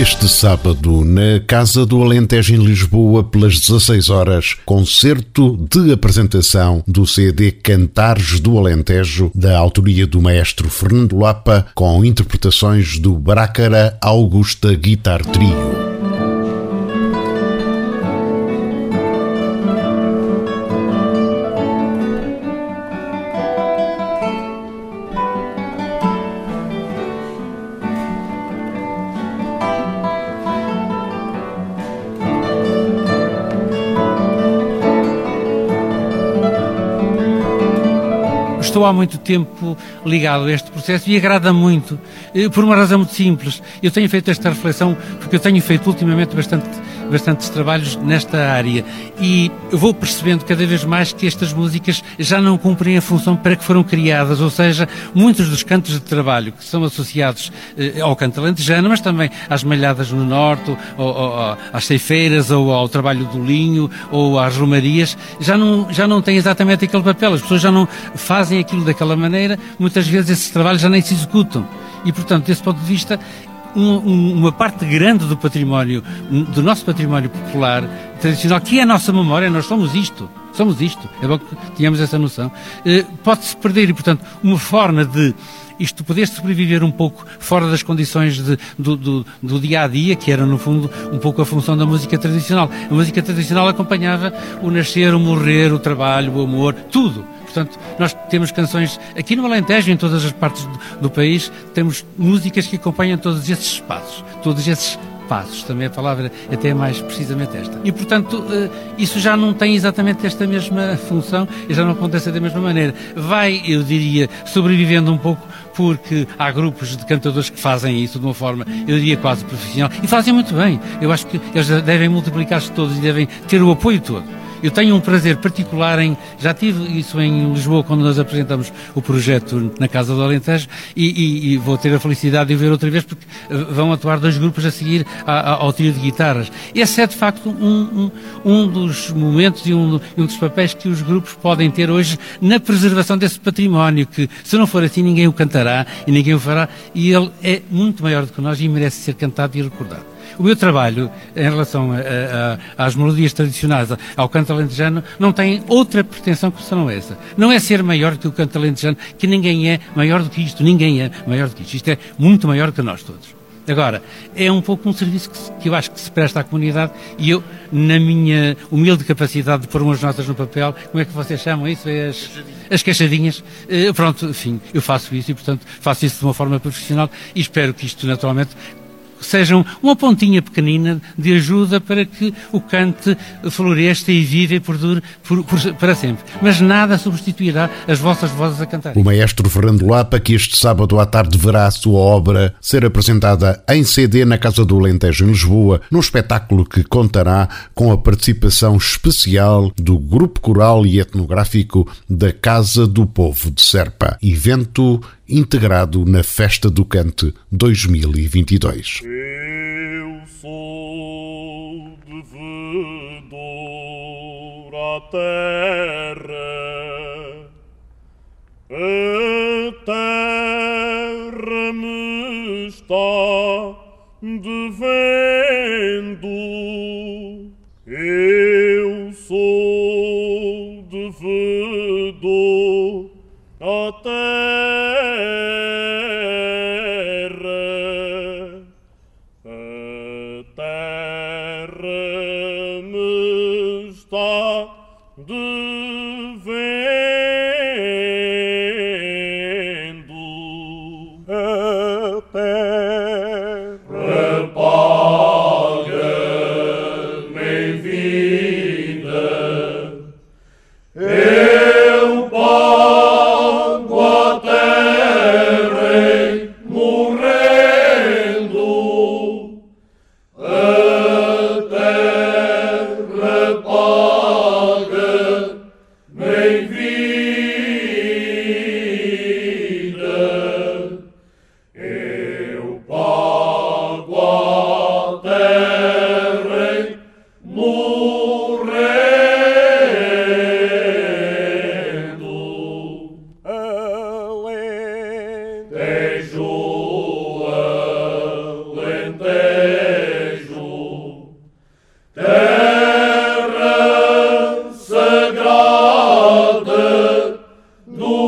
Este sábado, na Casa do Alentejo em Lisboa, pelas 16 horas, concerto de apresentação do CD Cantares do Alentejo, da autoria do maestro Fernando Lapa, com interpretações do Brácara Augusta Guitar Trio. Estou há muito tempo ligado a este processo e agrada muito, eh, por uma razão muito simples. Eu tenho feito esta reflexão porque eu tenho feito ultimamente bastante, bastantes trabalhos nesta área e vou percebendo cada vez mais que estas músicas já não cumprem a função para que foram criadas, ou seja, muitos dos cantos de trabalho que são associados eh, ao canto alentejano, mas também às malhadas no norte, ou, ou, às ceifeiras, ou ao trabalho do linho, ou às romarias, já não, já não têm exatamente aquele papel. As pessoas já não fazem aquilo daquela maneira, muitas vezes esses trabalhos já nem se executam. E, portanto, desse ponto de vista, um, uma parte grande do património, do nosso património popular, tradicional, que é a nossa memória, nós somos isto, somos isto, é bom que tenhamos essa noção, eh, pode-se perder e, portanto, uma forma de isto poder sobreviver um pouco fora das condições de, do, do, do, dia a dia, que era no fundo um pouco a função da música tradicional. A música tradicional acompanhava o nascer, o morrer, o trabalho, o amor, tudo. Portanto, nós temos canções aqui no Alentejo, em todas as partes do, do país, temos músicas que acompanham todos esses espaços, todos esses passos, também a palavra até é mais precisamente esta. E, portanto, eh, isso já não tem exatamente esta mesma função e já não acontece da mesma maneira. Vai, eu diria, sobrevivendo um pouco porque há grupos de cantadores que fazem isso de uma forma, eu diria, quase profissional e fazem muito bem. Eu acho que eles devem multiplicar-se todos e devem ter o apoio todo. Eu tenho um prazer particular em. Já tive isso em Lisboa quando nós apresentamos o projeto na Casa do Alentejo e, e, e vou ter a felicidade de o ver outra vez porque eh, vão atuar dois grupos a seguir ao trio de guitarras. Esse é de facto um, um, um dos momentos e um, um, dos papéis que os grupos podem ter hoje na preservação desse património, que se não for assim ninguém o cantará e ninguém o fará e ele é muito maior do que nós e merece ser cantado e recordado. O meu trabalho em relação a, a, às melodias tradicionais, ao canto alentejano, não tem outra pretensão que não essa. Não é ser maior que o canto alentejano, que ninguém é maior do que isto, ninguém é maior do que isto. Isto é muito maior que nós todos. Agora, é um pouco um serviço que, que, eu acho que se presta à comunidade e eu, na minha humilde capacidade de pôr umas notas no papel, como é que vocês chamam isso? É as, as queixadinhas. Uh, pronto, enfim, eu faço isso e, portanto, faço isso de uma forma profissional e espero que isto, naturalmente, sejam uma pontinha pequenina de ajuda para que o cante floresça e viva e perdure por, por, para sempre. Mas nada substituirá as vossas vozes a cantar. O maestro Fernando Lapa, que este sábado à tarde verá a sua obra ser apresentada em CD na Casa do Alentejo, em Lisboa, num espetáculo que contará com a participação especial do Grupo Coral e Etnográfico da Casa do Povo de Serpa. Evento integrado na Festa do Cante 2022. Eu sou devedor à terra, a terra me está devendo. Eu Alentejo, Alentejo, terra sagrada do